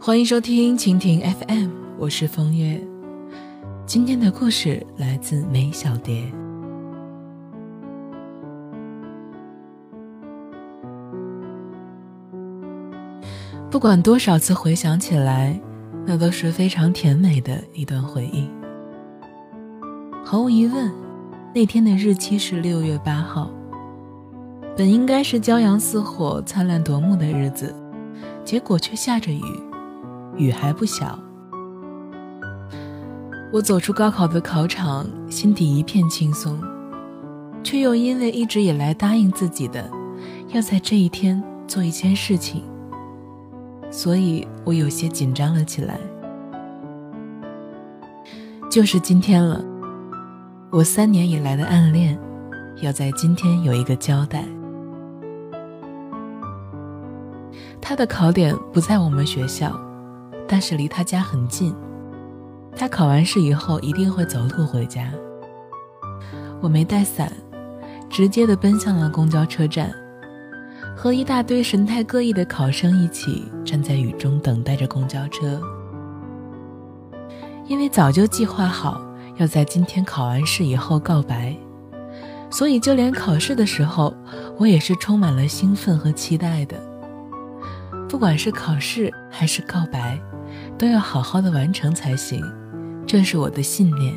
欢迎收听蜻蜓 FM，我是风月。今天的故事来自梅小蝶。不管多少次回想起来，那都是非常甜美的一段回忆。毫无疑问，那天的日期是六月八号，本应该是骄阳似火、灿烂夺目的日子，结果却下着雨，雨还不小。我走出高考的考场，心底一片轻松，却又因为一直以来答应自己的，要在这一天做一件事情。所以我有些紧张了起来。就是今天了，我三年以来的暗恋，要在今天有一个交代。他的考点不在我们学校，但是离他家很近。他考完试以后一定会走路回家。我没带伞，直接的奔向了公交车站。和一大堆神态各异的考生一起站在雨中等待着公交车，因为早就计划好要在今天考完试以后告白，所以就连考试的时候，我也是充满了兴奋和期待的。不管是考试还是告白，都要好好的完成才行，这是我的信念。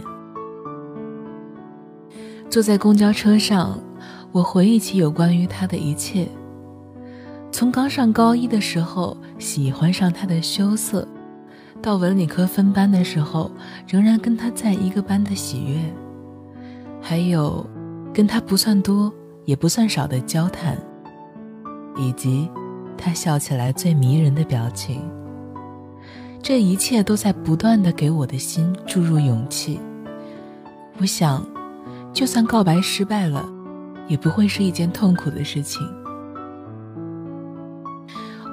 坐在公交车上，我回忆起有关于他的一切。从刚上高一的时候喜欢上他的羞涩，到文理科分班的时候仍然跟他在一个班的喜悦，还有跟他不算多也不算少的交谈，以及他笑起来最迷人的表情，这一切都在不断的给我的心注入勇气。我想，就算告白失败了，也不会是一件痛苦的事情。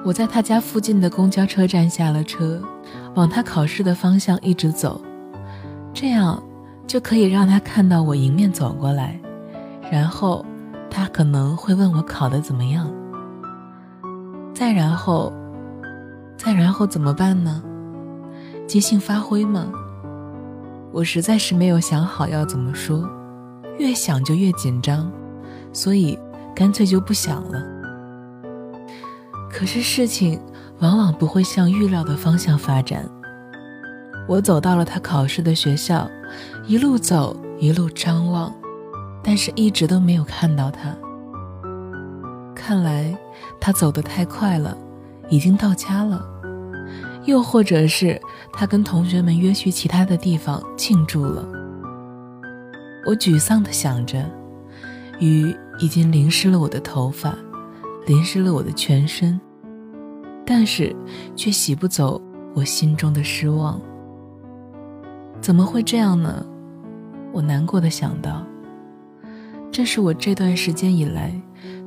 我在他家附近的公交车站下了车，往他考试的方向一直走，这样就可以让他看到我迎面走过来，然后他可能会问我考得怎么样。再然后，再然后怎么办呢？即兴发挥吗？我实在是没有想好要怎么说，越想就越紧张，所以干脆就不想了。可是事情往往不会向预料的方向发展。我走到了他考试的学校，一路走一路张望，但是一直都没有看到他。看来他走得太快了，已经到家了，又或者是他跟同学们约去其他的地方庆祝了。我沮丧地想着，雨已经淋湿了我的头发。淋湿了我的全身，但是却洗不走我心中的失望。怎么会这样呢？我难过的想到，这是我这段时间以来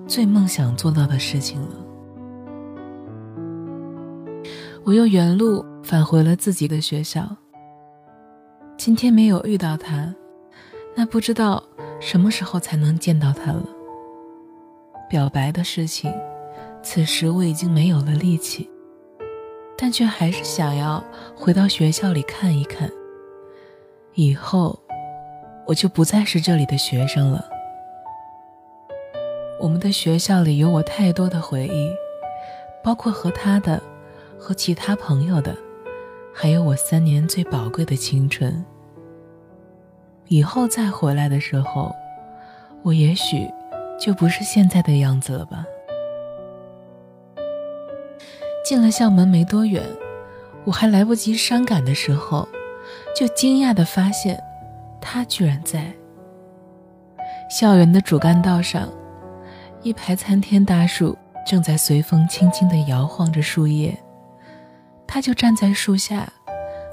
最梦想做到的事情了。我又原路返回了自己的学校。今天没有遇到他，那不知道什么时候才能见到他了。表白的事情，此时我已经没有了力气，但却还是想要回到学校里看一看。以后，我就不再是这里的学生了。我们的学校里有我太多的回忆，包括和他的，和其他朋友的，还有我三年最宝贵的青春。以后再回来的时候，我也许。就不是现在的样子了吧？进了校门没多远，我还来不及伤感的时候，就惊讶的发现，他居然在校园的主干道上，一排参天大树正在随风轻轻的摇晃着树叶，他就站在树下，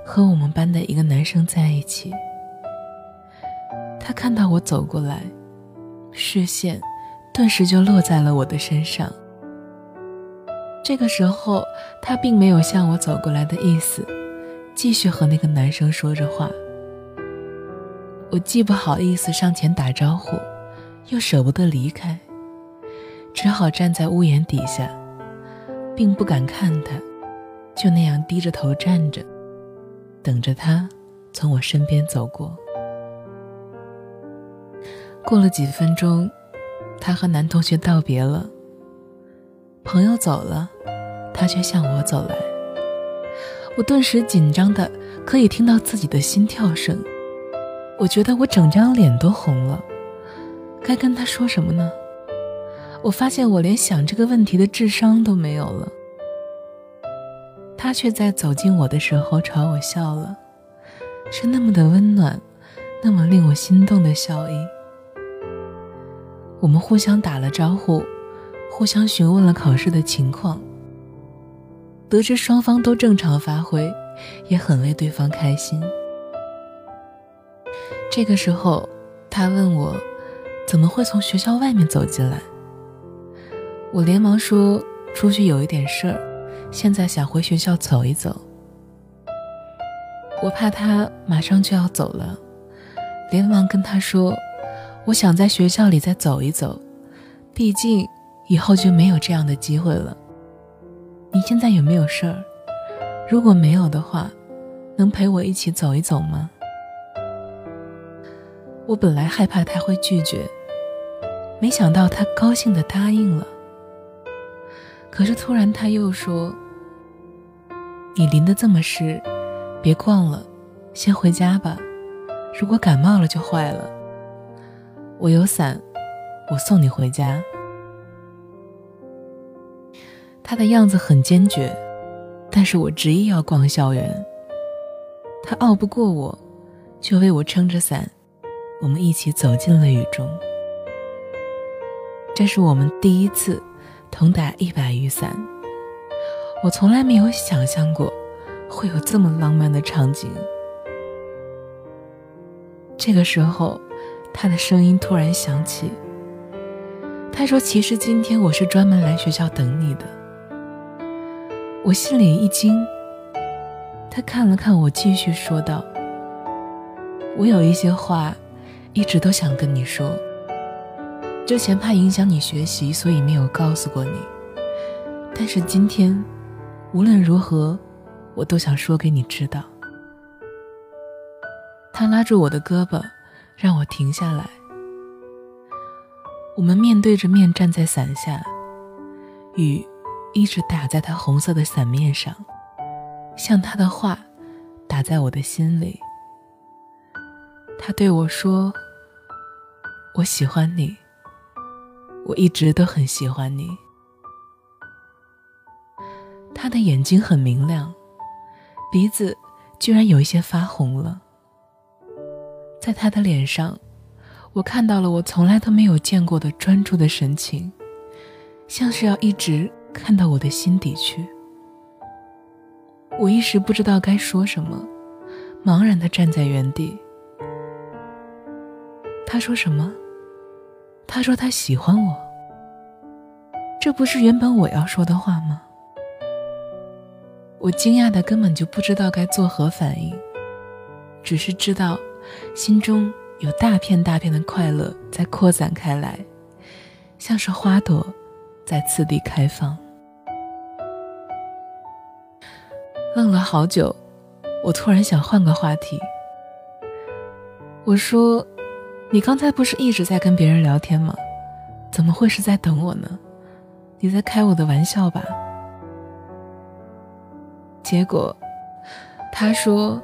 和我们班的一个男生在一起。他看到我走过来，视线。顿时就落在了我的身上。这个时候，他并没有向我走过来的意思，继续和那个男生说着话。我既不好意思上前打招呼，又舍不得离开，只好站在屋檐底下，并不敢看他，就那样低着头站着，等着他从我身边走过。过了几分钟，他和男同学道别了，朋友走了，他却向我走来。我顿时紧张的可以听到自己的心跳声，我觉得我整张脸都红了。该跟他说什么呢？我发现我连想这个问题的智商都没有了。他却在走近我的时候朝我笑了，是那么的温暖，那么令我心动的笑意。我们互相打了招呼，互相询问了考试的情况。得知双方都正常发挥，也很为对方开心。这个时候，他问我，怎么会从学校外面走进来？我连忙说出去有一点事儿，现在想回学校走一走。我怕他马上就要走了，连忙跟他说，我想在学校里再走一走，毕竟以后就没有这样的机会了。你现在有没有事儿？如果没有的话，能陪我一起走一走吗？我本来害怕他会拒绝，没想到他高兴的答应了。可是突然他又说：“你淋得这么湿，别逛了，先回家吧。如果感冒了就坏了。我有伞，我送你回家。”他的样子很坚决，但是我执意要逛校园。他拗不过我，就为我撑着伞，我们一起走进了雨中。这是我们第一次。同打一把雨伞，我从来没有想象过会有这么浪漫的场景。这个时候，他的声音突然响起。他说：“其实今天我是专门来学校等你的。”我心里一惊。他看了看我，继续说道：“我有一些话，一直都想跟你说。”之前怕影响你学习，所以没有告诉过你。但是今天，无论如何，我都想说给你知道。他拉住我的胳膊，让我停下来。我们面对着面站在伞下，雨一直打在他红色的伞面上，像他的话打在我的心里。他对我说：“我喜欢你。”我一直都很喜欢你。他的眼睛很明亮，鼻子居然有一些发红了。在他的脸上，我看到了我从来都没有见过的专注的神情，像是要一直看到我的心底去。我一时不知道该说什么，茫然的站在原地。他说什么？他说他喜欢我，这不是原本我要说的话吗？我惊讶的根本就不知道该作何反应，只是知道心中有大片大片的快乐在扩散开来，像是花朵在次第开放。愣了好久，我突然想换个话题，我说。你刚才不是一直在跟别人聊天吗？怎么会是在等我呢？你在开我的玩笑吧？结果，他说：“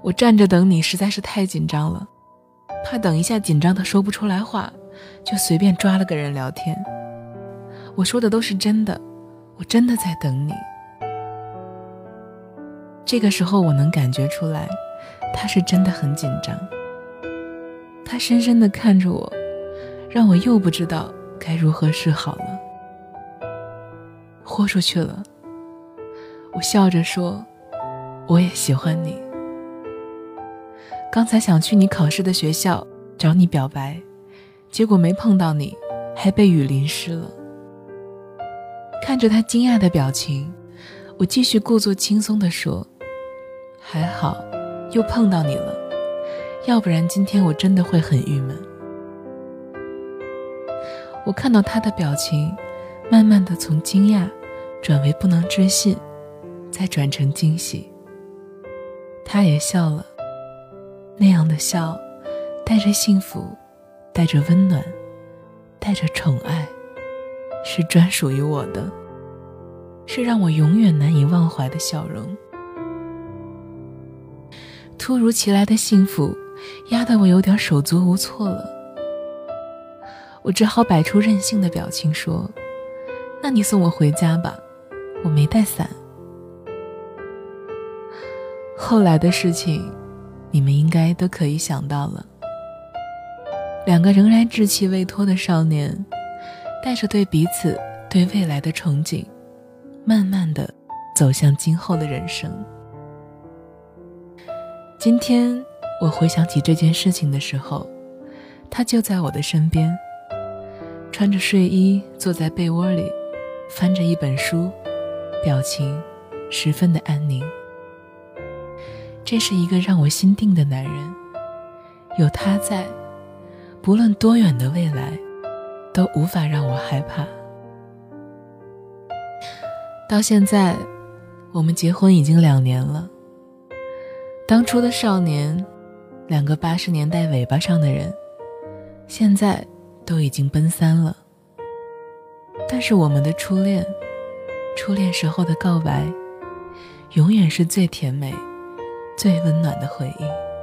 我站着等你实在是太紧张了，怕等一下紧张的说不出来话，就随便抓了个人聊天。”我说的都是真的，我真的在等你。这个时候我能感觉出来，他是真的很紧张。他深深的看着我，让我又不知道该如何是好了。豁出去了，我笑着说：“我也喜欢你。”刚才想去你考试的学校找你表白，结果没碰到你，还被雨淋湿了。看着他惊讶的表情，我继续故作轻松的说：“还好，又碰到你了。”要不然今天我真的会很郁闷。我看到他的表情，慢慢的从惊讶转为不能置信，再转成惊喜。他也笑了，那样的笑，带着幸福，带着温暖，带着宠爱，是专属于我的，是让我永远难以忘怀的笑容。突如其来的幸福，压得我有点手足无措了。我只好摆出任性的表情说：“那你送我回家吧，我没带伞。”后来的事情，你们应该都可以想到了。两个仍然稚气未脱的少年，带着对彼此、对未来的憧憬，慢慢的走向今后的人生。今天我回想起这件事情的时候，他就在我的身边，穿着睡衣坐在被窝里，翻着一本书，表情十分的安宁。这是一个让我心定的男人，有他在，不论多远的未来，都无法让我害怕。到现在，我们结婚已经两年了。当初的少年，两个八十年代尾巴上的人，现在都已经奔三了。但是我们的初恋，初恋时候的告白，永远是最甜美、最温暖的回忆。